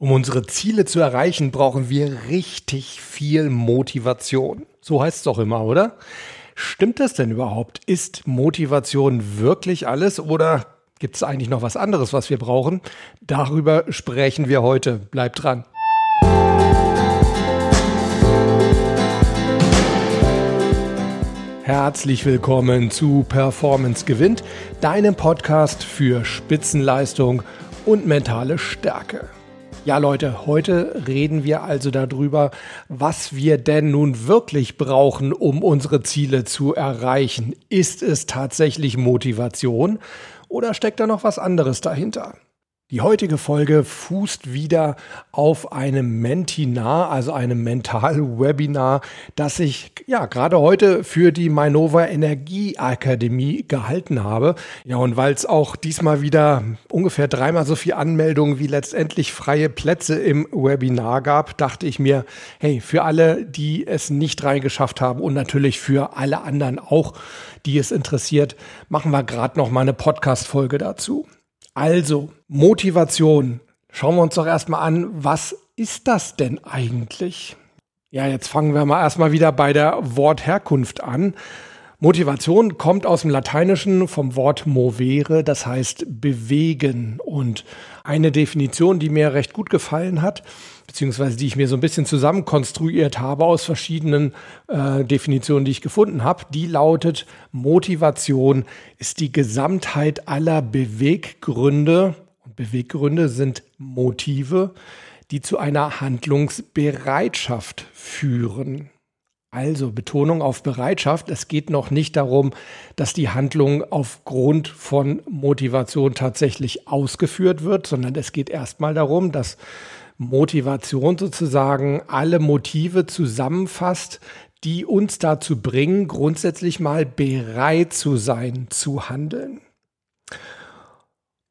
Um unsere Ziele zu erreichen, brauchen wir richtig viel Motivation. So heißt es doch immer, oder? Stimmt das denn überhaupt? Ist Motivation wirklich alles oder gibt es eigentlich noch was anderes, was wir brauchen? Darüber sprechen wir heute. Bleibt dran. Herzlich willkommen zu Performance gewinnt, deinem Podcast für Spitzenleistung und mentale Stärke. Ja, Leute, heute reden wir also darüber, was wir denn nun wirklich brauchen, um unsere Ziele zu erreichen. Ist es tatsächlich Motivation oder steckt da noch was anderes dahinter? Die heutige Folge fußt wieder auf einem Mentinar, also einem Mental-Webinar, das ich ja gerade heute für die Mainova Energieakademie gehalten habe. Ja, und weil es auch diesmal wieder ungefähr dreimal so viel Anmeldungen wie letztendlich freie Plätze im Webinar gab, dachte ich mir, hey, für alle, die es nicht reingeschafft haben und natürlich für alle anderen auch, die es interessiert, machen wir gerade noch mal eine Podcast-Folge dazu. Also, Motivation. Schauen wir uns doch erstmal an, was ist das denn eigentlich? Ja, jetzt fangen wir mal erstmal wieder bei der Wortherkunft an. Motivation kommt aus dem Lateinischen vom Wort movere, das heißt bewegen. Und eine Definition, die mir recht gut gefallen hat, beziehungsweise die ich mir so ein bisschen zusammenkonstruiert habe aus verschiedenen äh, Definitionen, die ich gefunden habe, die lautet, Motivation ist die Gesamtheit aller Beweggründe, und Beweggründe sind Motive, die zu einer Handlungsbereitschaft führen. Also Betonung auf Bereitschaft. Es geht noch nicht darum, dass die Handlung aufgrund von Motivation tatsächlich ausgeführt wird, sondern es geht erstmal darum, dass Motivation sozusagen alle Motive zusammenfasst, die uns dazu bringen, grundsätzlich mal bereit zu sein, zu handeln.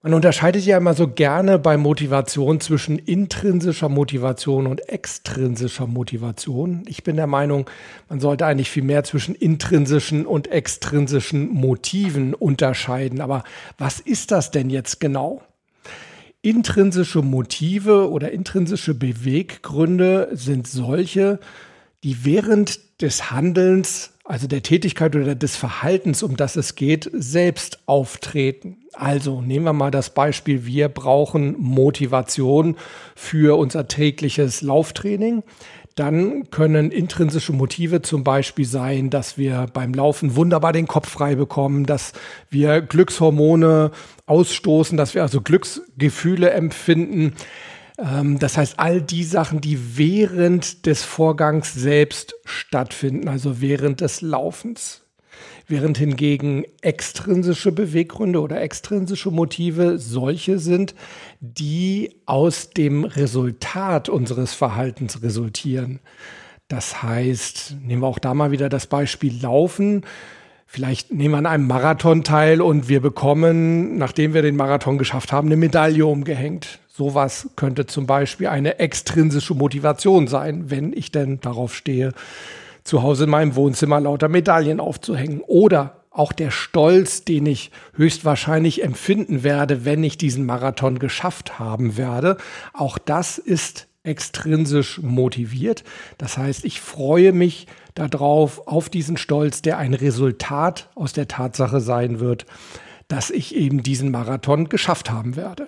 Man unterscheidet ja immer so gerne bei Motivation zwischen intrinsischer Motivation und extrinsischer Motivation. Ich bin der Meinung, man sollte eigentlich viel mehr zwischen intrinsischen und extrinsischen Motiven unterscheiden. Aber was ist das denn jetzt genau? Intrinsische Motive oder intrinsische Beweggründe sind solche, die während des Handelns, also der Tätigkeit oder des Verhaltens, um das es geht, selbst auftreten. Also nehmen wir mal das Beispiel, wir brauchen Motivation für unser tägliches Lauftraining dann können intrinsische Motive zum Beispiel sein, dass wir beim Laufen wunderbar den Kopf frei bekommen, dass wir Glückshormone ausstoßen, dass wir also Glücksgefühle empfinden. Ähm, das heißt, all die Sachen, die während des Vorgangs selbst stattfinden, also während des Laufens während hingegen extrinsische Beweggründe oder extrinsische Motive solche sind, die aus dem Resultat unseres Verhaltens resultieren. Das heißt, nehmen wir auch da mal wieder das Beispiel Laufen. Vielleicht nehmen wir an einem Marathon teil und wir bekommen, nachdem wir den Marathon geschafft haben, eine Medaille umgehängt. Sowas könnte zum Beispiel eine extrinsische Motivation sein, wenn ich denn darauf stehe, zu Hause in meinem Wohnzimmer lauter Medaillen aufzuhängen. Oder auch der Stolz, den ich höchstwahrscheinlich empfinden werde, wenn ich diesen Marathon geschafft haben werde. Auch das ist extrinsisch motiviert. Das heißt, ich freue mich darauf, auf diesen Stolz, der ein Resultat aus der Tatsache sein wird, dass ich eben diesen Marathon geschafft haben werde.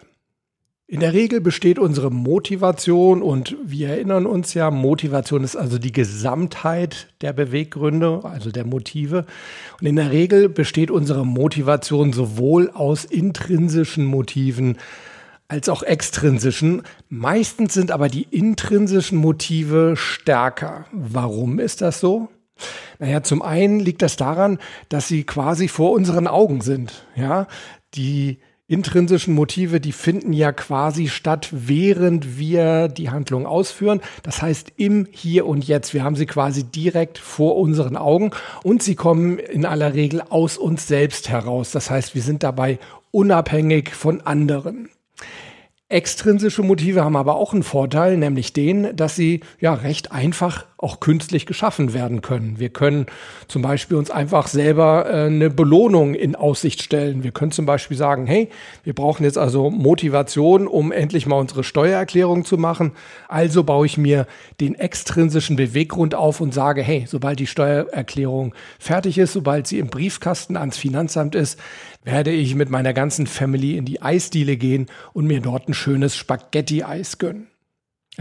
In der Regel besteht unsere Motivation und wir erinnern uns ja, Motivation ist also die Gesamtheit der Beweggründe, also der Motive. Und in der Regel besteht unsere Motivation sowohl aus intrinsischen Motiven als auch extrinsischen. Meistens sind aber die intrinsischen Motive stärker. Warum ist das so? Naja, zum einen liegt das daran, dass sie quasi vor unseren Augen sind. Ja, die intrinsischen Motive, die finden ja quasi statt, während wir die Handlung ausführen. Das heißt im Hier und Jetzt. Wir haben sie quasi direkt vor unseren Augen und sie kommen in aller Regel aus uns selbst heraus. Das heißt, wir sind dabei unabhängig von anderen. Extrinsische Motive haben aber auch einen Vorteil, nämlich den, dass sie ja recht einfach auch künstlich geschaffen werden können. Wir können zum Beispiel uns einfach selber äh, eine Belohnung in Aussicht stellen. Wir können zum Beispiel sagen, hey, wir brauchen jetzt also Motivation, um endlich mal unsere Steuererklärung zu machen. Also baue ich mir den extrinsischen Beweggrund auf und sage, hey, sobald die Steuererklärung fertig ist, sobald sie im Briefkasten ans Finanzamt ist, werde ich mit meiner ganzen Family in die Eisdiele gehen und mir dort ein schönes Spaghetti-Eis gönnen.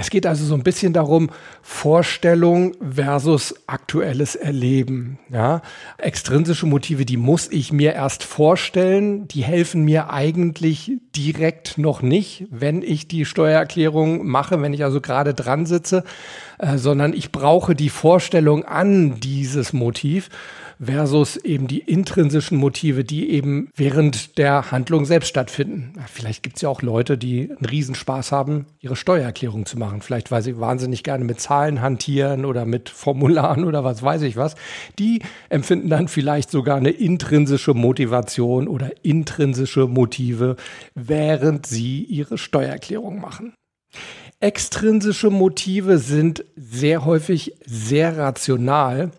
Es geht also so ein bisschen darum, Vorstellung versus aktuelles Erleben. Ja? Extrinsische Motive, die muss ich mir erst vorstellen. Die helfen mir eigentlich direkt noch nicht, wenn ich die Steuererklärung mache, wenn ich also gerade dran sitze, äh, sondern ich brauche die Vorstellung an dieses Motiv versus eben die intrinsischen Motive, die eben während der Handlung selbst stattfinden. Vielleicht gibt es ja auch Leute, die einen Riesenspaß haben, ihre Steuererklärung zu machen. Vielleicht, weil sie wahnsinnig gerne mit Zahlen hantieren oder mit Formularen oder was weiß ich was. Die empfinden dann vielleicht sogar eine intrinsische Motivation oder intrinsische Motive, während sie ihre Steuererklärung machen. Extrinsische Motive sind sehr häufig sehr rational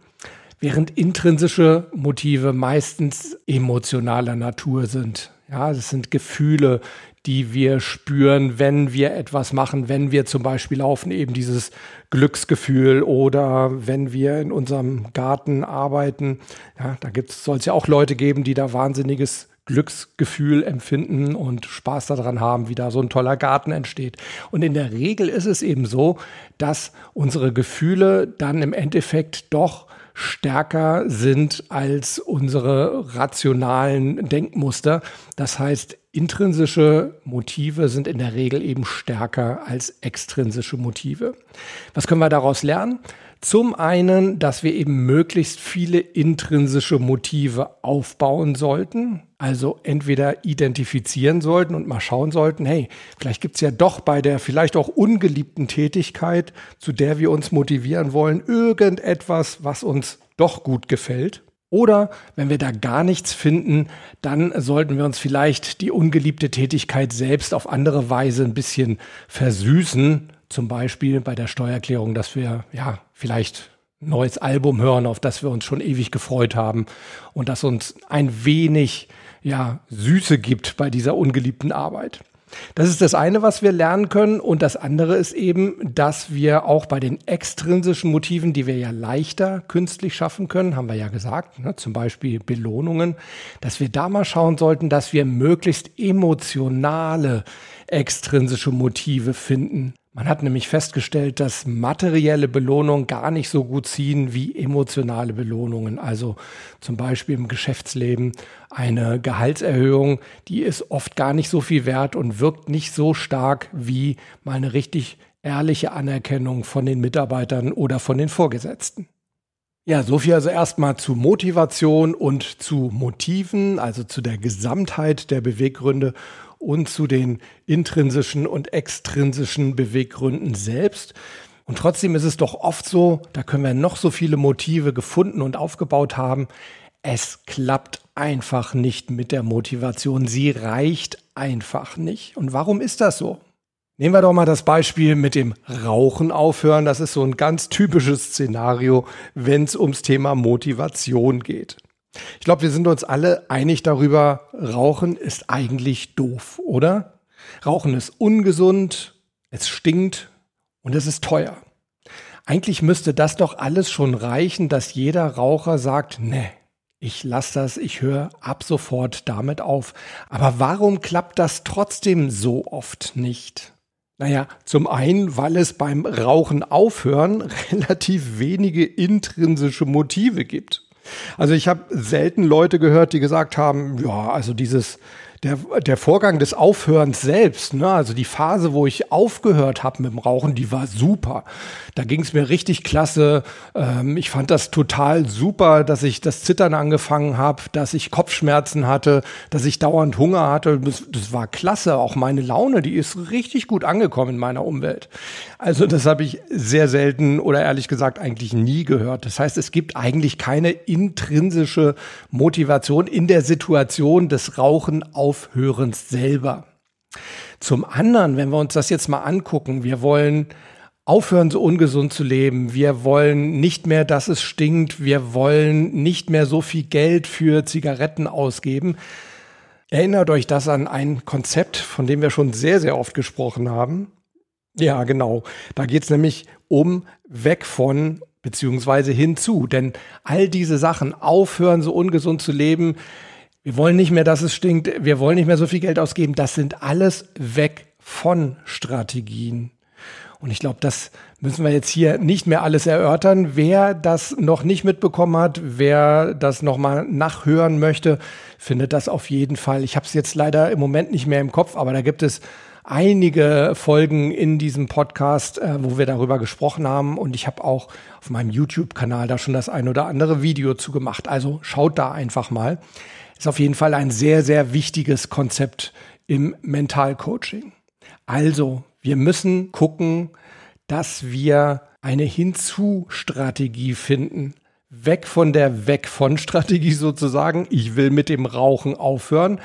während intrinsische Motive meistens emotionaler Natur sind. Ja, das sind Gefühle, die wir spüren, wenn wir etwas machen, wenn wir zum Beispiel laufen, eben dieses Glücksgefühl oder wenn wir in unserem Garten arbeiten. Ja, da soll es ja auch Leute geben, die da wahnsinniges Glücksgefühl empfinden und Spaß daran haben, wie da so ein toller Garten entsteht. Und in der Regel ist es eben so, dass unsere Gefühle dann im Endeffekt doch stärker sind als unsere rationalen Denkmuster. Das heißt, intrinsische Motive sind in der Regel eben stärker als extrinsische Motive. Was können wir daraus lernen? Zum einen, dass wir eben möglichst viele intrinsische Motive aufbauen sollten, also entweder identifizieren sollten und mal schauen sollten, hey, vielleicht gibt's ja doch bei der vielleicht auch ungeliebten Tätigkeit, zu der wir uns motivieren wollen, irgendetwas, was uns doch gut gefällt. Oder wenn wir da gar nichts finden, dann sollten wir uns vielleicht die ungeliebte Tätigkeit selbst auf andere Weise ein bisschen versüßen zum Beispiel bei der Steuererklärung, dass wir ja vielleicht neues Album hören, auf das wir uns schon ewig gefreut haben und das uns ein wenig ja Süße gibt bei dieser ungeliebten Arbeit. Das ist das eine, was wir lernen können. Und das andere ist eben, dass wir auch bei den extrinsischen Motiven, die wir ja leichter künstlich schaffen können, haben wir ja gesagt, ne, zum Beispiel Belohnungen, dass wir da mal schauen sollten, dass wir möglichst emotionale extrinsische Motive finden. Man hat nämlich festgestellt, dass materielle Belohnungen gar nicht so gut ziehen wie emotionale Belohnungen. Also zum Beispiel im Geschäftsleben eine Gehaltserhöhung, die ist oft gar nicht so viel wert und wirkt nicht so stark wie mal eine richtig ehrliche Anerkennung von den Mitarbeitern oder von den Vorgesetzten. Ja, so viel also erstmal zu Motivation und zu Motiven, also zu der Gesamtheit der Beweggründe und zu den intrinsischen und extrinsischen Beweggründen selbst. Und trotzdem ist es doch oft so, da können wir noch so viele Motive gefunden und aufgebaut haben. Es klappt einfach nicht mit der Motivation. Sie reicht einfach nicht. Und warum ist das so? Nehmen wir doch mal das Beispiel mit dem Rauchen aufhören. Das ist so ein ganz typisches Szenario, wenn es ums Thema Motivation geht. Ich glaube, wir sind uns alle einig darüber, Rauchen ist eigentlich doof, oder? Rauchen ist ungesund, es stinkt und es ist teuer. Eigentlich müsste das doch alles schon reichen, dass jeder Raucher sagt, nee, ich lasse das, ich höre ab sofort damit auf. Aber warum klappt das trotzdem so oft nicht? Naja, zum einen, weil es beim Rauchen aufhören relativ wenige intrinsische Motive gibt. Also ich habe selten Leute gehört, die gesagt haben, ja, also dieses der, der Vorgang des Aufhörens selbst, ne, also die Phase, wo ich aufgehört habe mit dem Rauchen, die war super. Da ging es mir richtig klasse. Ähm, ich fand das total super, dass ich das Zittern angefangen habe, dass ich Kopfschmerzen hatte, dass ich dauernd Hunger hatte. Das, das war klasse. Auch meine Laune, die ist richtig gut angekommen in meiner Umwelt. Also das habe ich sehr selten oder ehrlich gesagt eigentlich nie gehört. Das heißt, es gibt eigentlich keine intrinsische Motivation in der Situation des Rauchen auf Aufhörens selber. Zum anderen, wenn wir uns das jetzt mal angucken, wir wollen aufhören, so ungesund zu leben. Wir wollen nicht mehr, dass es stinkt. Wir wollen nicht mehr so viel Geld für Zigaretten ausgeben. Erinnert euch das an ein Konzept, von dem wir schon sehr, sehr oft gesprochen haben. Ja, genau. Da geht es nämlich um weg von beziehungsweise hinzu. Denn all diese Sachen, aufhören, so ungesund zu leben, wir wollen nicht mehr, dass es stinkt, wir wollen nicht mehr so viel Geld ausgeben, das sind alles weg von Strategien. Und ich glaube, das müssen wir jetzt hier nicht mehr alles erörtern. Wer das noch nicht mitbekommen hat, wer das nochmal nachhören möchte, findet das auf jeden Fall. Ich habe es jetzt leider im Moment nicht mehr im Kopf, aber da gibt es einige Folgen in diesem Podcast, äh, wo wir darüber gesprochen haben. Und ich habe auch auf meinem YouTube-Kanal da schon das ein oder andere Video zu gemacht. Also schaut da einfach mal. Ist auf jeden Fall ein sehr, sehr wichtiges Konzept im Mentalcoaching. Also, wir müssen gucken, dass wir eine Hinzu-Strategie finden. Weg von der Weg von Strategie sozusagen. Ich will mit dem Rauchen aufhören.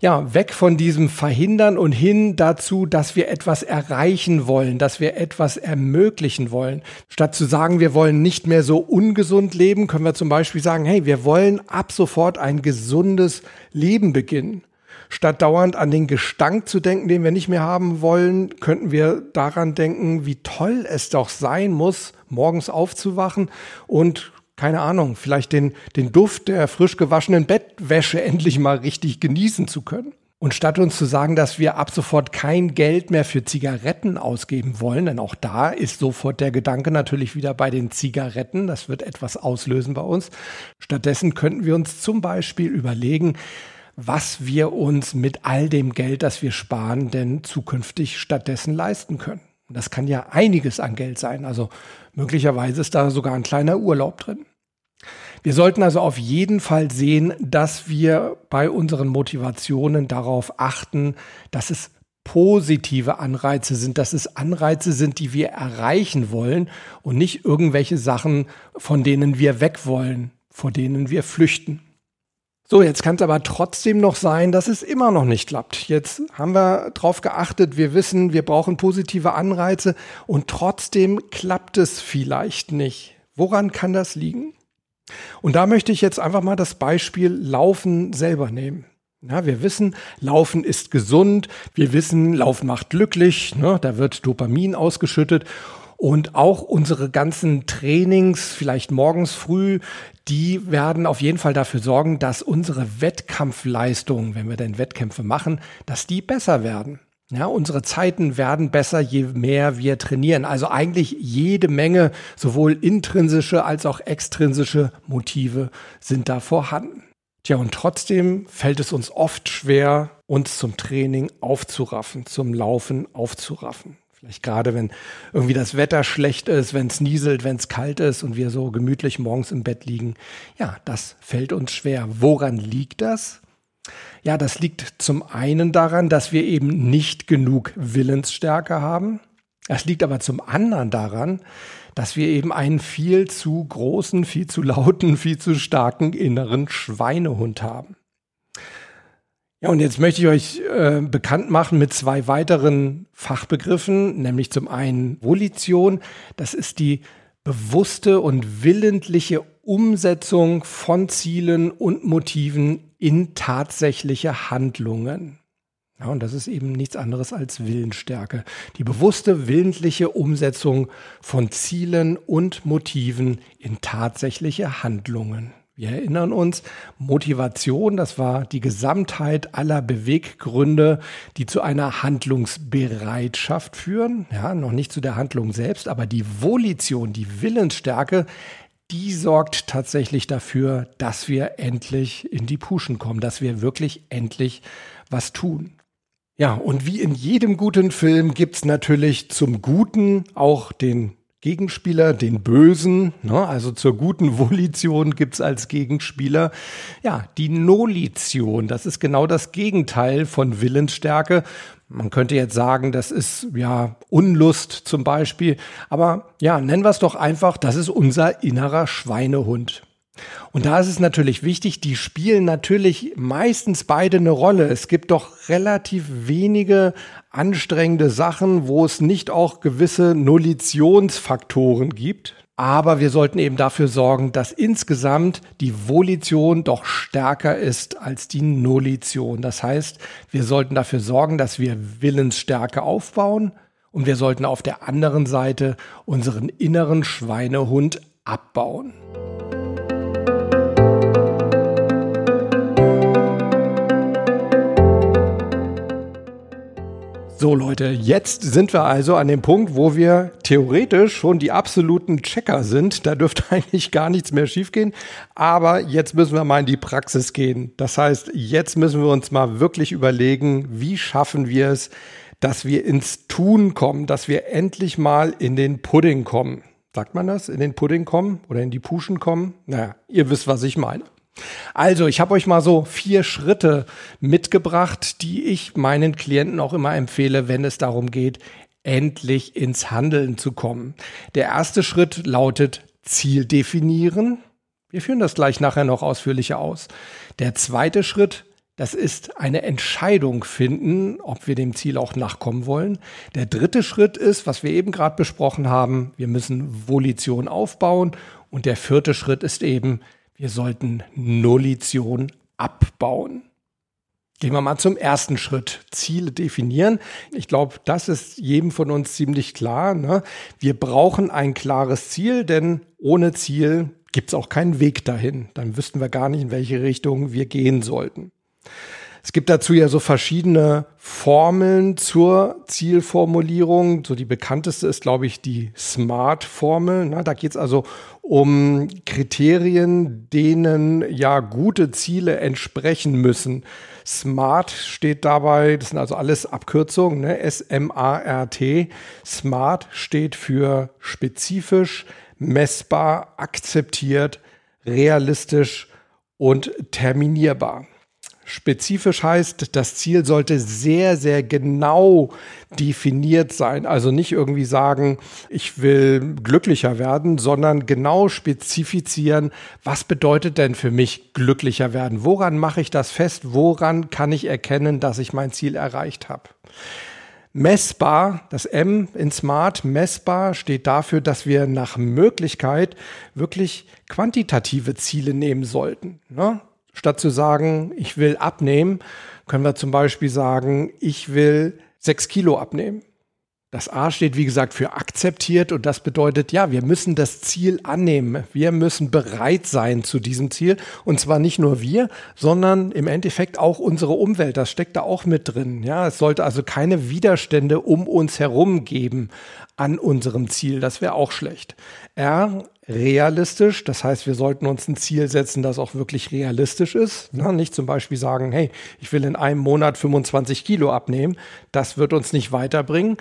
Ja, weg von diesem Verhindern und hin dazu, dass wir etwas erreichen wollen, dass wir etwas ermöglichen wollen. Statt zu sagen, wir wollen nicht mehr so ungesund leben, können wir zum Beispiel sagen, hey, wir wollen ab sofort ein gesundes Leben beginnen. Statt dauernd an den Gestank zu denken, den wir nicht mehr haben wollen, könnten wir daran denken, wie toll es doch sein muss, morgens aufzuwachen und keine Ahnung, vielleicht den, den Duft der frisch gewaschenen Bettwäsche endlich mal richtig genießen zu können. Und statt uns zu sagen, dass wir ab sofort kein Geld mehr für Zigaretten ausgeben wollen, denn auch da ist sofort der Gedanke natürlich wieder bei den Zigaretten, das wird etwas auslösen bei uns. Stattdessen könnten wir uns zum Beispiel überlegen, was wir uns mit all dem Geld, das wir sparen, denn zukünftig stattdessen leisten können. Das kann ja einiges an Geld sein. Also möglicherweise ist da sogar ein kleiner Urlaub drin. Wir sollten also auf jeden Fall sehen, dass wir bei unseren Motivationen darauf achten, dass es positive Anreize sind, dass es Anreize sind, die wir erreichen wollen und nicht irgendwelche Sachen, von denen wir weg wollen, vor denen wir flüchten. So, jetzt kann es aber trotzdem noch sein, dass es immer noch nicht klappt. Jetzt haben wir darauf geachtet, wir wissen, wir brauchen positive Anreize und trotzdem klappt es vielleicht nicht. Woran kann das liegen? Und da möchte ich jetzt einfach mal das Beispiel Laufen selber nehmen. Ja, wir wissen, Laufen ist gesund. Wir wissen, Laufen macht glücklich. Ne? Da wird Dopamin ausgeschüttet. Und auch unsere ganzen Trainings, vielleicht morgens früh, die werden auf jeden Fall dafür sorgen, dass unsere Wettkampfleistungen, wenn wir denn Wettkämpfe machen, dass die besser werden. Ja, unsere Zeiten werden besser, je mehr wir trainieren. Also eigentlich jede Menge, sowohl intrinsische als auch extrinsische Motive sind da vorhanden. Tja, und trotzdem fällt es uns oft schwer, uns zum Training aufzuraffen, zum Laufen aufzuraffen. Vielleicht gerade, wenn irgendwie das Wetter schlecht ist, wenn es nieselt, wenn es kalt ist und wir so gemütlich morgens im Bett liegen. Ja, das fällt uns schwer. Woran liegt das? Ja, das liegt zum einen daran, dass wir eben nicht genug Willensstärke haben. Es liegt aber zum anderen daran, dass wir eben einen viel zu großen, viel zu lauten, viel zu starken inneren Schweinehund haben. Ja, und jetzt möchte ich euch äh, bekannt machen mit zwei weiteren Fachbegriffen, nämlich zum einen Volition, das ist die bewusste und willentliche Umsetzung von Zielen und Motiven in tatsächliche Handlungen. Ja, und das ist eben nichts anderes als Willensstärke. Die bewusste, willentliche Umsetzung von Zielen und Motiven in tatsächliche Handlungen. Wir erinnern uns, Motivation, das war die Gesamtheit aller Beweggründe, die zu einer Handlungsbereitschaft führen. Ja, noch nicht zu der Handlung selbst, aber die Volition, die Willensstärke, die sorgt tatsächlich dafür, dass wir endlich in die Puschen kommen, dass wir wirklich endlich was tun. Ja, und wie in jedem guten Film gibt's natürlich zum Guten auch den Gegenspieler, den Bösen, ne? also zur guten Volition gibt's als Gegenspieler, ja, die Nolition. Das ist genau das Gegenteil von Willensstärke. Man könnte jetzt sagen, das ist ja Unlust zum Beispiel, aber ja, nennen wir es doch einfach, das ist unser innerer Schweinehund. Und da ist es natürlich wichtig, die spielen natürlich meistens beide eine Rolle. Es gibt doch relativ wenige anstrengende Sachen, wo es nicht auch gewisse Nullitionsfaktoren gibt. Aber wir sollten eben dafür sorgen, dass insgesamt die Volition doch stärker ist als die Nullition. Das heißt, wir sollten dafür sorgen, dass wir Willensstärke aufbauen und wir sollten auf der anderen Seite unseren inneren Schweinehund abbauen. So Leute, jetzt sind wir also an dem Punkt, wo wir theoretisch schon die absoluten Checker sind. Da dürfte eigentlich gar nichts mehr schiefgehen. Aber jetzt müssen wir mal in die Praxis gehen. Das heißt, jetzt müssen wir uns mal wirklich überlegen, wie schaffen wir es, dass wir ins Tun kommen, dass wir endlich mal in den Pudding kommen. Sagt man das? In den Pudding kommen oder in die Puschen kommen? Naja, ihr wisst, was ich meine. Also, ich habe euch mal so vier Schritte mitgebracht, die ich meinen Klienten auch immer empfehle, wenn es darum geht, endlich ins Handeln zu kommen. Der erste Schritt lautet Ziel definieren. Wir führen das gleich nachher noch ausführlicher aus. Der zweite Schritt, das ist eine Entscheidung finden, ob wir dem Ziel auch nachkommen wollen. Der dritte Schritt ist, was wir eben gerade besprochen haben, wir müssen Volition aufbauen. Und der vierte Schritt ist eben, wir sollten Nullition abbauen. Gehen wir mal zum ersten Schritt. Ziele definieren. Ich glaube, das ist jedem von uns ziemlich klar. Ne? Wir brauchen ein klares Ziel, denn ohne Ziel gibt es auch keinen Weg dahin. Dann wüssten wir gar nicht, in welche Richtung wir gehen sollten. Es gibt dazu ja so verschiedene Formeln zur Zielformulierung. So die bekannteste ist, glaube ich, die SMART-Formel. Da geht es also um Kriterien, denen ja gute Ziele entsprechen müssen. SMART steht dabei, das sind also alles Abkürzungen, ne? S-M-A-R-T. SMART steht für spezifisch, messbar, akzeptiert, realistisch und terminierbar. Spezifisch heißt, das Ziel sollte sehr, sehr genau definiert sein. Also nicht irgendwie sagen, ich will glücklicher werden, sondern genau spezifizieren, was bedeutet denn für mich glücklicher werden? Woran mache ich das fest? Woran kann ich erkennen, dass ich mein Ziel erreicht habe? Messbar, das M in Smart, messbar steht dafür, dass wir nach Möglichkeit wirklich quantitative Ziele nehmen sollten. Ne? Statt zu sagen, ich will abnehmen, können wir zum Beispiel sagen, ich will sechs Kilo abnehmen. Das A steht, wie gesagt, für akzeptiert und das bedeutet, ja, wir müssen das Ziel annehmen. Wir müssen bereit sein zu diesem Ziel. Und zwar nicht nur wir, sondern im Endeffekt auch unsere Umwelt. Das steckt da auch mit drin. Ja, es sollte also keine Widerstände um uns herum geben an unserem Ziel. Das wäre auch schlecht. R, realistisch. Das heißt, wir sollten uns ein Ziel setzen, das auch wirklich realistisch ist. Na, nicht zum Beispiel sagen, hey, ich will in einem Monat 25 Kilo abnehmen. Das wird uns nicht weiterbringen.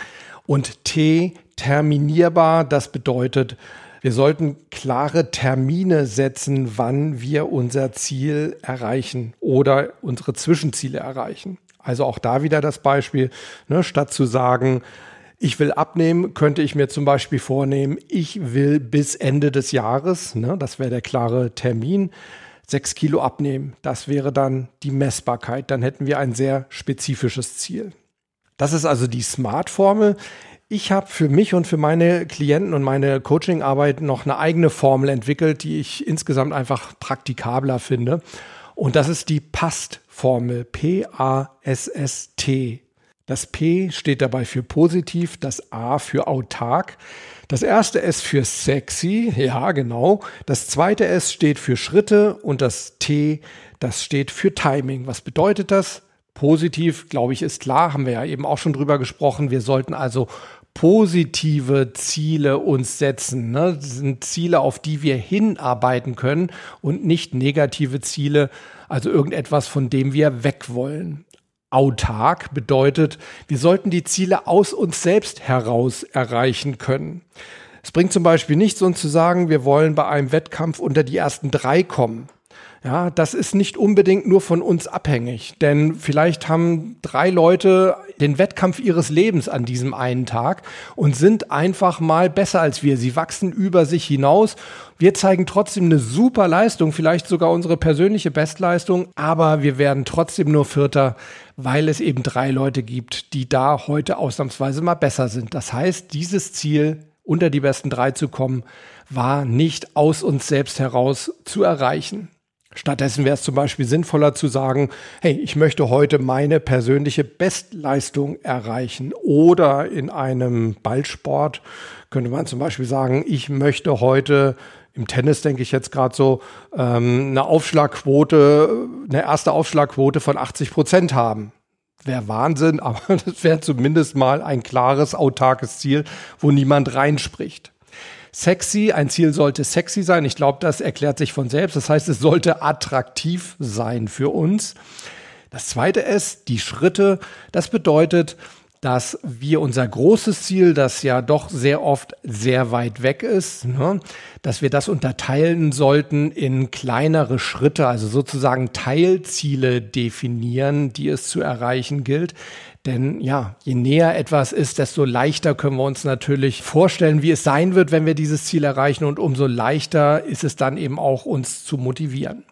Und T, terminierbar. Das bedeutet, wir sollten klare Termine setzen, wann wir unser Ziel erreichen oder unsere Zwischenziele erreichen. Also auch da wieder das Beispiel, ne, statt zu sagen, ich will abnehmen, könnte ich mir zum Beispiel vornehmen, ich will bis Ende des Jahres, ne, das wäre der klare Termin, sechs Kilo abnehmen. Das wäre dann die Messbarkeit. Dann hätten wir ein sehr spezifisches Ziel. Das ist also die Smart-Formel. Ich habe für mich und für meine Klienten und meine Coachingarbeit noch eine eigene Formel entwickelt, die ich insgesamt einfach praktikabler finde. Und das ist die PAST-Formel. P-A-S-S-T. Das P steht dabei für positiv, das A für autark. Das erste S für sexy, ja genau. Das zweite S steht für Schritte und das T, das steht für Timing. Was bedeutet das? Positiv, glaube ich, ist klar, haben wir ja eben auch schon drüber gesprochen. Wir sollten also positive Ziele uns setzen. Ne? Das sind Ziele, auf die wir hinarbeiten können und nicht negative Ziele, also irgendetwas, von dem wir weg wollen autark bedeutet, wir sollten die Ziele aus uns selbst heraus erreichen können. Es bringt zum Beispiel nichts, uns zu sagen, wir wollen bei einem Wettkampf unter die ersten drei kommen. Ja, das ist nicht unbedingt nur von uns abhängig, denn vielleicht haben drei Leute den Wettkampf ihres Lebens an diesem einen Tag und sind einfach mal besser als wir. Sie wachsen über sich hinaus. Wir zeigen trotzdem eine super Leistung, vielleicht sogar unsere persönliche Bestleistung, aber wir werden trotzdem nur Vierter, weil es eben drei Leute gibt, die da heute ausnahmsweise mal besser sind. Das heißt, dieses Ziel, unter die besten drei zu kommen, war nicht aus uns selbst heraus zu erreichen. Stattdessen wäre es zum Beispiel sinnvoller zu sagen, hey, ich möchte heute meine persönliche Bestleistung erreichen. Oder in einem Ballsport könnte man zum Beispiel sagen, ich möchte heute im Tennis denke ich jetzt gerade so, ähm, eine Aufschlagquote, eine erste Aufschlagquote von 80 Prozent haben. Wäre Wahnsinn, aber das wäre zumindest mal ein klares, autarkes Ziel, wo niemand reinspricht sexy. Ein Ziel sollte sexy sein. Ich glaube, das erklärt sich von selbst. Das heißt, es sollte attraktiv sein für uns. Das zweite ist die Schritte. Das bedeutet, dass wir unser großes Ziel, das ja doch sehr oft sehr weit weg ist, ne, dass wir das unterteilen sollten in kleinere Schritte, also sozusagen Teilziele definieren, die es zu erreichen gilt. Denn ja, je näher etwas ist, desto leichter können wir uns natürlich vorstellen, wie es sein wird, wenn wir dieses Ziel erreichen und umso leichter ist es dann eben auch, uns zu motivieren.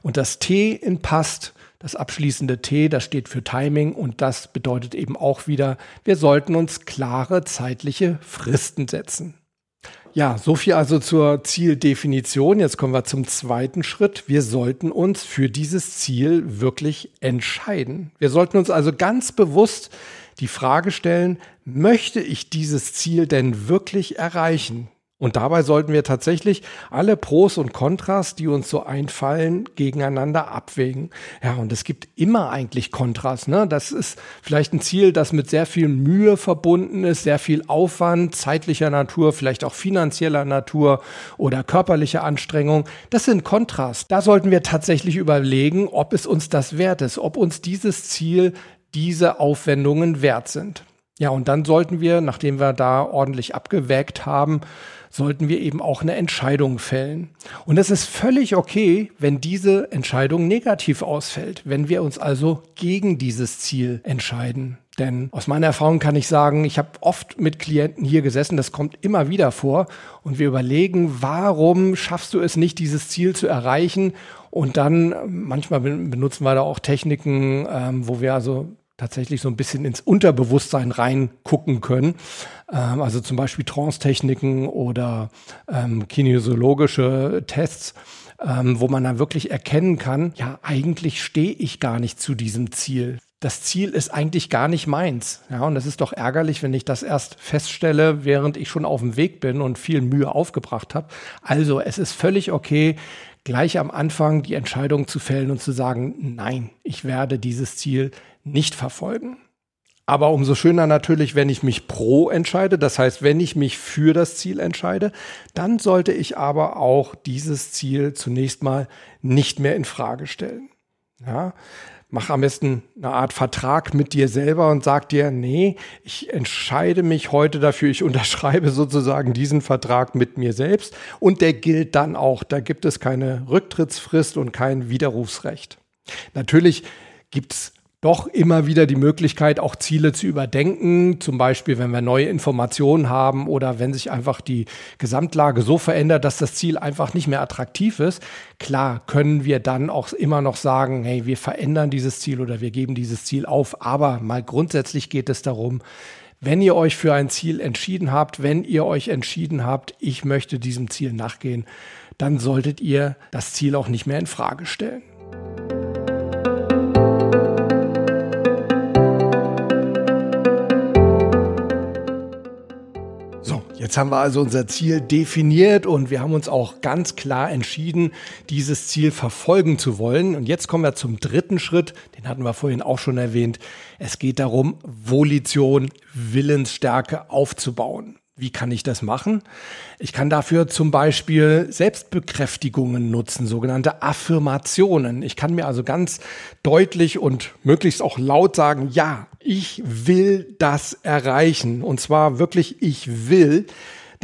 Und das T in passt, das abschließende T, das steht für Timing und das bedeutet eben auch wieder, wir sollten uns klare zeitliche Fristen setzen. Ja, so viel also zur Zieldefinition. Jetzt kommen wir zum zweiten Schritt. Wir sollten uns für dieses Ziel wirklich entscheiden. Wir sollten uns also ganz bewusst die Frage stellen, möchte ich dieses Ziel denn wirklich erreichen? Und dabei sollten wir tatsächlich alle Pros und Kontras, die uns so einfallen, gegeneinander abwägen. Ja, und es gibt immer eigentlich Kontras. Ne? Das ist vielleicht ein Ziel, das mit sehr viel Mühe verbunden ist, sehr viel Aufwand, zeitlicher Natur, vielleicht auch finanzieller Natur oder körperlicher Anstrengung. Das sind Kontras. Da sollten wir tatsächlich überlegen, ob es uns das wert ist, ob uns dieses Ziel diese Aufwendungen wert sind. Ja, und dann sollten wir, nachdem wir da ordentlich abgewägt haben, sollten wir eben auch eine Entscheidung fällen. Und es ist völlig okay, wenn diese Entscheidung negativ ausfällt, wenn wir uns also gegen dieses Ziel entscheiden. Denn aus meiner Erfahrung kann ich sagen, ich habe oft mit Klienten hier gesessen, das kommt immer wieder vor, und wir überlegen, warum schaffst du es nicht, dieses Ziel zu erreichen? Und dann, manchmal benutzen wir da auch Techniken, ähm, wo wir also tatsächlich so ein bisschen ins Unterbewusstsein reingucken können. Ähm, also zum Beispiel Trance-Techniken oder ähm, kinesiologische Tests, ähm, wo man dann wirklich erkennen kann, ja, eigentlich stehe ich gar nicht zu diesem Ziel. Das Ziel ist eigentlich gar nicht meins. Ja, und das ist doch ärgerlich, wenn ich das erst feststelle, während ich schon auf dem Weg bin und viel Mühe aufgebracht habe. Also, es ist völlig okay, gleich am Anfang die Entscheidung zu fällen und zu sagen, nein, ich werde dieses Ziel nicht verfolgen. Aber umso schöner natürlich, wenn ich mich pro entscheide, das heißt, wenn ich mich für das Ziel entscheide, dann sollte ich aber auch dieses Ziel zunächst mal nicht mehr in Frage stellen. Ja, mach am besten eine Art Vertrag mit dir selber und sag dir, nee, ich entscheide mich heute dafür, ich unterschreibe sozusagen diesen Vertrag mit mir selbst und der gilt dann auch. Da gibt es keine Rücktrittsfrist und kein Widerrufsrecht. Natürlich gibt's doch immer wieder die Möglichkeit, auch Ziele zu überdenken. Zum Beispiel, wenn wir neue Informationen haben oder wenn sich einfach die Gesamtlage so verändert, dass das Ziel einfach nicht mehr attraktiv ist. Klar, können wir dann auch immer noch sagen, hey, wir verändern dieses Ziel oder wir geben dieses Ziel auf. Aber mal grundsätzlich geht es darum, wenn ihr euch für ein Ziel entschieden habt, wenn ihr euch entschieden habt, ich möchte diesem Ziel nachgehen, dann solltet ihr das Ziel auch nicht mehr in Frage stellen. Jetzt haben wir also unser Ziel definiert und wir haben uns auch ganz klar entschieden, dieses Ziel verfolgen zu wollen. Und jetzt kommen wir zum dritten Schritt, den hatten wir vorhin auch schon erwähnt. Es geht darum, Volition, Willensstärke aufzubauen. Wie kann ich das machen? Ich kann dafür zum Beispiel Selbstbekräftigungen nutzen, sogenannte Affirmationen. Ich kann mir also ganz deutlich und möglichst auch laut sagen, ja, ich will das erreichen. Und zwar wirklich, ich will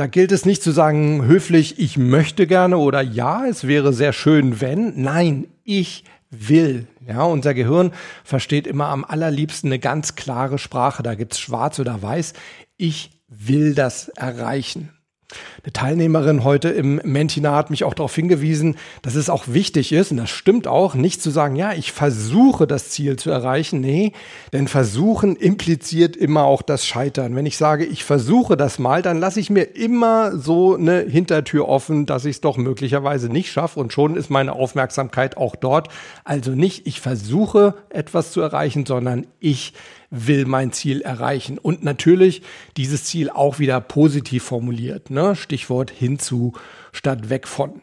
Da gilt es nicht zu sagen höflich, ich möchte gerne oder ja, es wäre sehr schön, wenn. Nein, ich will. Ja, unser Gehirn versteht immer am allerliebsten eine ganz klare Sprache. Da gibt's schwarz oder weiß. Ich will das erreichen. Eine Teilnehmerin heute im Mentina hat mich auch darauf hingewiesen, dass es auch wichtig ist, und das stimmt auch, nicht zu sagen, ja, ich versuche das Ziel zu erreichen. Nee, denn versuchen impliziert immer auch das Scheitern. Wenn ich sage, ich versuche das mal, dann lasse ich mir immer so eine Hintertür offen, dass ich es doch möglicherweise nicht schaffe und schon ist meine Aufmerksamkeit auch dort. Also nicht, ich versuche etwas zu erreichen, sondern ich will mein Ziel erreichen. Und natürlich dieses Ziel auch wieder positiv formuliert. Ne? Stichwort hinzu statt weg von.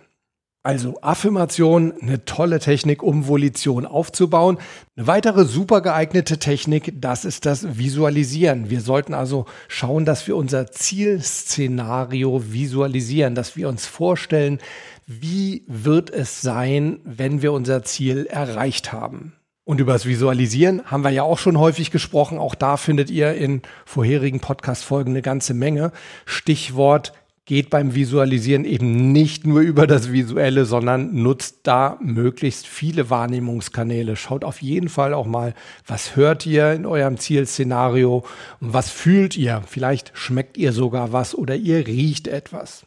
Also Affirmation, eine tolle Technik, um Volition aufzubauen. Eine weitere super geeignete Technik, das ist das Visualisieren. Wir sollten also schauen, dass wir unser Zielszenario visualisieren, dass wir uns vorstellen, wie wird es sein, wenn wir unser Ziel erreicht haben. Und über das Visualisieren haben wir ja auch schon häufig gesprochen. Auch da findet ihr in vorherigen Podcast-Folgen eine ganze Menge. Stichwort geht beim Visualisieren eben nicht nur über das Visuelle, sondern nutzt da möglichst viele Wahrnehmungskanäle. Schaut auf jeden Fall auch mal, was hört ihr in eurem Zielszenario und was fühlt ihr. Vielleicht schmeckt ihr sogar was oder ihr riecht etwas.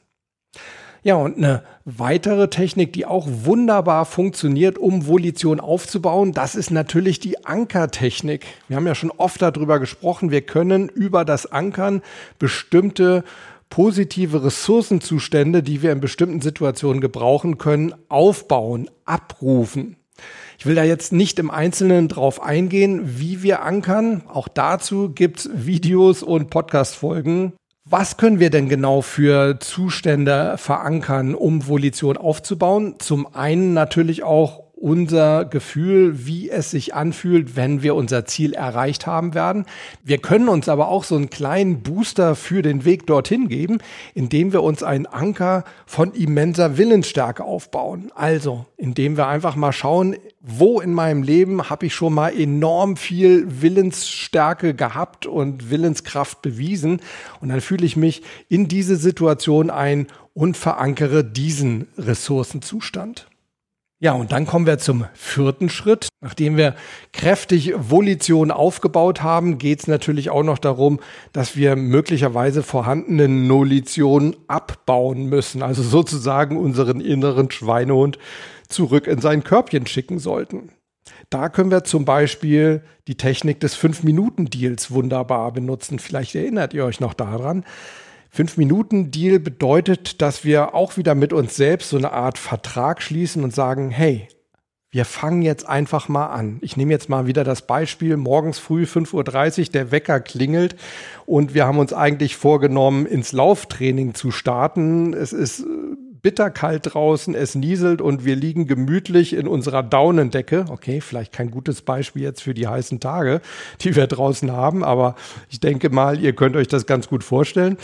Ja, und eine weitere Technik, die auch wunderbar funktioniert, um Volition aufzubauen, das ist natürlich die Ankertechnik. Wir haben ja schon oft darüber gesprochen, wir können über das Ankern bestimmte positive Ressourcenzustände, die wir in bestimmten Situationen gebrauchen können, aufbauen, abrufen. Ich will da jetzt nicht im Einzelnen drauf eingehen, wie wir ankern. Auch dazu gibt's Videos und Podcast-Folgen. Was können wir denn genau für Zustände verankern, um Volition aufzubauen? Zum einen natürlich auch unser Gefühl, wie es sich anfühlt, wenn wir unser Ziel erreicht haben werden. Wir können uns aber auch so einen kleinen Booster für den Weg dorthin geben, indem wir uns einen Anker von immenser Willensstärke aufbauen. Also, indem wir einfach mal schauen, wo in meinem Leben habe ich schon mal enorm viel Willensstärke gehabt und Willenskraft bewiesen. Und dann fühle ich mich in diese Situation ein und verankere diesen Ressourcenzustand. Ja, und dann kommen wir zum vierten Schritt. Nachdem wir kräftig Volition aufgebaut haben, geht es natürlich auch noch darum, dass wir möglicherweise vorhandene Nolition abbauen müssen. Also sozusagen unseren inneren Schweinehund zurück in sein Körbchen schicken sollten. Da können wir zum Beispiel die Technik des 5-Minuten-Deals wunderbar benutzen. Vielleicht erinnert ihr euch noch daran. Fünf-Minuten-Deal bedeutet, dass wir auch wieder mit uns selbst so eine Art Vertrag schließen und sagen, hey, wir fangen jetzt einfach mal an. Ich nehme jetzt mal wieder das Beispiel, morgens früh 5.30 Uhr, der Wecker klingelt und wir haben uns eigentlich vorgenommen, ins Lauftraining zu starten. Es ist äh, bitterkalt draußen, es nieselt und wir liegen gemütlich in unserer Daunendecke. Okay, vielleicht kein gutes Beispiel jetzt für die heißen Tage, die wir draußen haben, aber ich denke mal, ihr könnt euch das ganz gut vorstellen.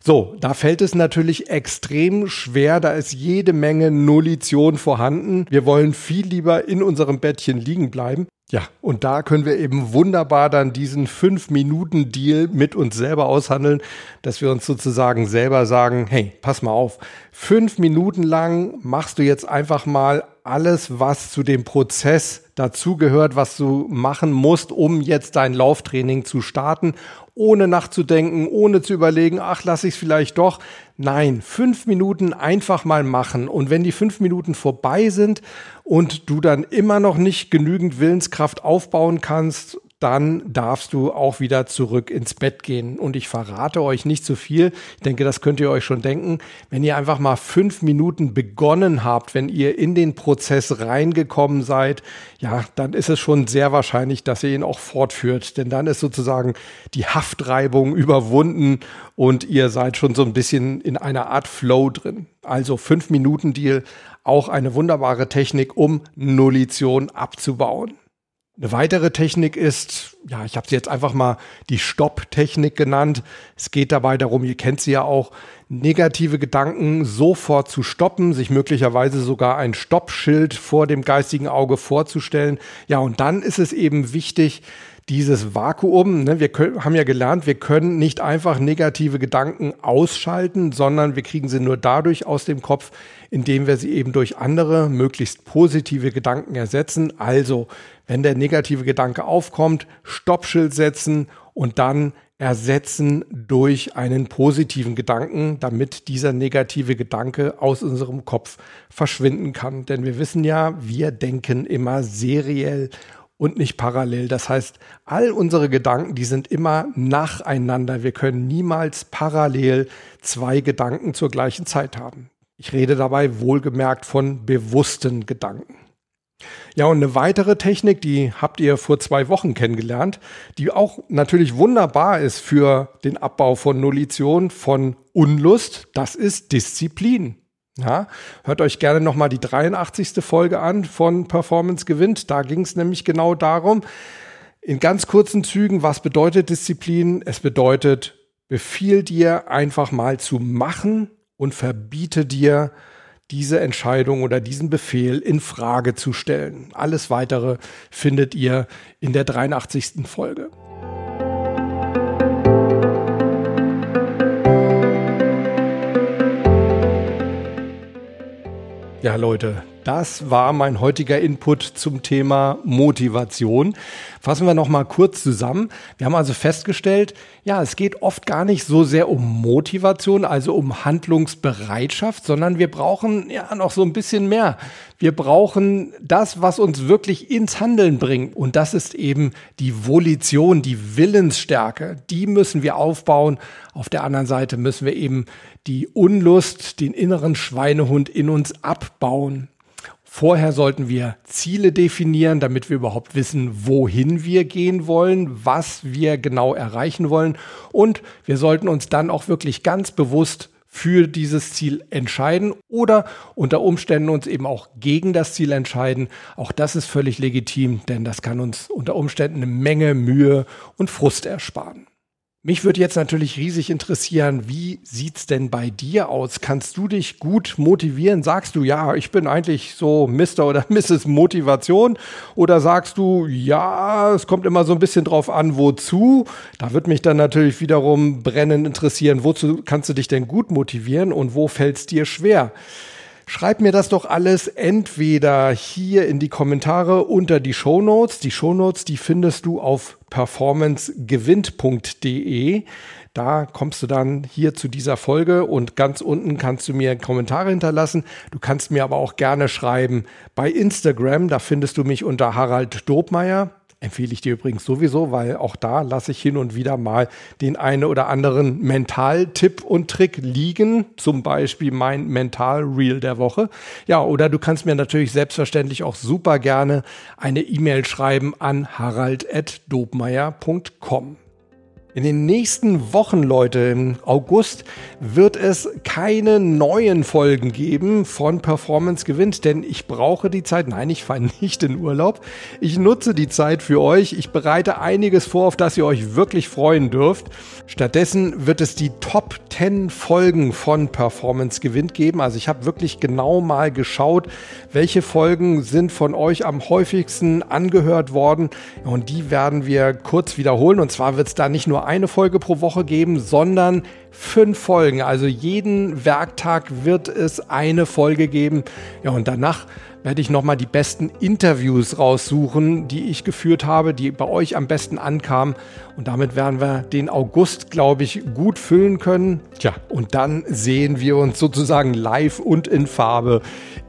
So, da fällt es natürlich extrem schwer, da ist jede Menge Nullition vorhanden. Wir wollen viel lieber in unserem Bettchen liegen bleiben. Ja, und da können wir eben wunderbar dann diesen 5-Minuten-Deal mit uns selber aushandeln, dass wir uns sozusagen selber sagen, hey, pass mal auf, fünf Minuten lang machst du jetzt einfach mal alles, was zu dem Prozess dazugehört, was du machen musst, um jetzt dein Lauftraining zu starten, ohne nachzudenken, ohne zu überlegen, ach, lass ich es vielleicht doch. Nein, fünf Minuten einfach mal machen. Und wenn die fünf Minuten vorbei sind und du dann immer noch nicht genügend Willenskraft aufbauen kannst, dann darfst du auch wieder zurück ins Bett gehen. Und ich verrate euch nicht zu viel. Ich denke, das könnt ihr euch schon denken. Wenn ihr einfach mal fünf Minuten begonnen habt, wenn ihr in den Prozess reingekommen seid, ja, dann ist es schon sehr wahrscheinlich, dass ihr ihn auch fortführt. Denn dann ist sozusagen die Haftreibung überwunden und ihr seid schon so ein bisschen in einer Art Flow drin. Also fünf Minuten Deal, auch eine wunderbare Technik, um Nullition abzubauen. Eine weitere Technik ist, ja, ich habe sie jetzt einfach mal die Stopp-Technik genannt. Es geht dabei darum, ihr kennt sie ja auch, negative Gedanken sofort zu stoppen, sich möglicherweise sogar ein Stoppschild vor dem geistigen Auge vorzustellen. Ja, und dann ist es eben wichtig, dieses Vakuum. Ne? Wir können, haben ja gelernt, wir können nicht einfach negative Gedanken ausschalten, sondern wir kriegen sie nur dadurch aus dem Kopf, indem wir sie eben durch andere, möglichst positive Gedanken ersetzen. Also, wenn der negative Gedanke aufkommt, Stoppschild setzen und dann ersetzen durch einen positiven Gedanken, damit dieser negative Gedanke aus unserem Kopf verschwinden kann. Denn wir wissen ja, wir denken immer seriell und nicht parallel. Das heißt, all unsere Gedanken, die sind immer nacheinander. Wir können niemals parallel zwei Gedanken zur gleichen Zeit haben. Ich rede dabei wohlgemerkt von bewussten Gedanken. Ja, und eine weitere Technik, die habt ihr vor zwei Wochen kennengelernt, die auch natürlich wunderbar ist für den Abbau von Nullition, von Unlust, das ist Disziplin. Ja, hört euch gerne nochmal die 83. Folge an von Performance gewinnt. Da ging es nämlich genau darum, in ganz kurzen Zügen, was bedeutet Disziplin? Es bedeutet, befiehl dir einfach mal zu machen und verbiete dir diese Entscheidung oder diesen Befehl in Frage zu stellen. Alles weitere findet ihr in der 83. Folge. Ja, Leute, das war mein heutiger Input zum Thema Motivation. Fassen wir noch mal kurz zusammen. Wir haben also festgestellt, ja, es geht oft gar nicht so sehr um Motivation, also um Handlungsbereitschaft, sondern wir brauchen ja noch so ein bisschen mehr. Wir brauchen das, was uns wirklich ins Handeln bringt. Und das ist eben die Volition, die Willensstärke. Die müssen wir aufbauen. Auf der anderen Seite müssen wir eben die Unlust, den inneren Schweinehund in uns abbauen. Vorher sollten wir Ziele definieren, damit wir überhaupt wissen, wohin wir gehen wollen, was wir genau erreichen wollen. Und wir sollten uns dann auch wirklich ganz bewusst für dieses Ziel entscheiden oder unter Umständen uns eben auch gegen das Ziel entscheiden. Auch das ist völlig legitim, denn das kann uns unter Umständen eine Menge Mühe und Frust ersparen. Mich würde jetzt natürlich riesig interessieren, wie sieht's denn bei dir aus? Kannst du dich gut motivieren? Sagst du, ja, ich bin eigentlich so Mr. oder Mrs. Motivation? Oder sagst du, ja, es kommt immer so ein bisschen drauf an, wozu? Da würde mich dann natürlich wiederum brennend interessieren, wozu kannst du dich denn gut motivieren und wo fällt's dir schwer? Schreib mir das doch alles entweder hier in die Kommentare unter die Show Notes. Die Show Notes, die findest du auf performancegewinnt.de. Da kommst du dann hier zu dieser Folge und ganz unten kannst du mir Kommentare hinterlassen. Du kannst mir aber auch gerne schreiben bei Instagram. Da findest du mich unter Harald Dobmeier. Empfehle ich dir übrigens sowieso, weil auch da lasse ich hin und wieder mal den einen oder anderen Mental-Tipp und Trick liegen. Zum Beispiel mein Mental-Reel der Woche. Ja, oder du kannst mir natürlich selbstverständlich auch super gerne eine E-Mail schreiben an harald.dobmeier.com. In den nächsten Wochen, Leute, im August wird es keine neuen Folgen geben von Performance gewinnt, denn ich brauche die Zeit. Nein, ich fahre nicht in Urlaub. Ich nutze die Zeit für euch. Ich bereite einiges vor, auf das ihr euch wirklich freuen dürft. Stattdessen wird es die Top 10 Folgen von Performance gewinnt geben. Also ich habe wirklich genau mal geschaut, welche Folgen sind von euch am häufigsten angehört worden. Und die werden wir kurz wiederholen. Und zwar wird es da nicht nur eine Folge pro Woche geben, sondern fünf Folgen. Also jeden Werktag wird es eine Folge geben. Ja, und danach werde ich nochmal die besten Interviews raussuchen, die ich geführt habe, die bei euch am besten ankamen. Und damit werden wir den August, glaube ich, gut füllen können. Tja, und dann sehen wir uns sozusagen live und in Farbe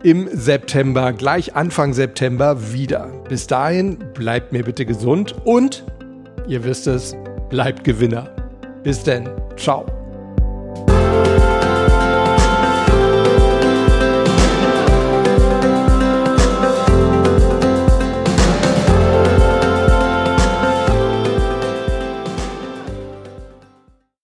im September, gleich Anfang September wieder. Bis dahin, bleibt mir bitte gesund und, ihr wisst es, bleibt Gewinner. Bis denn, ciao.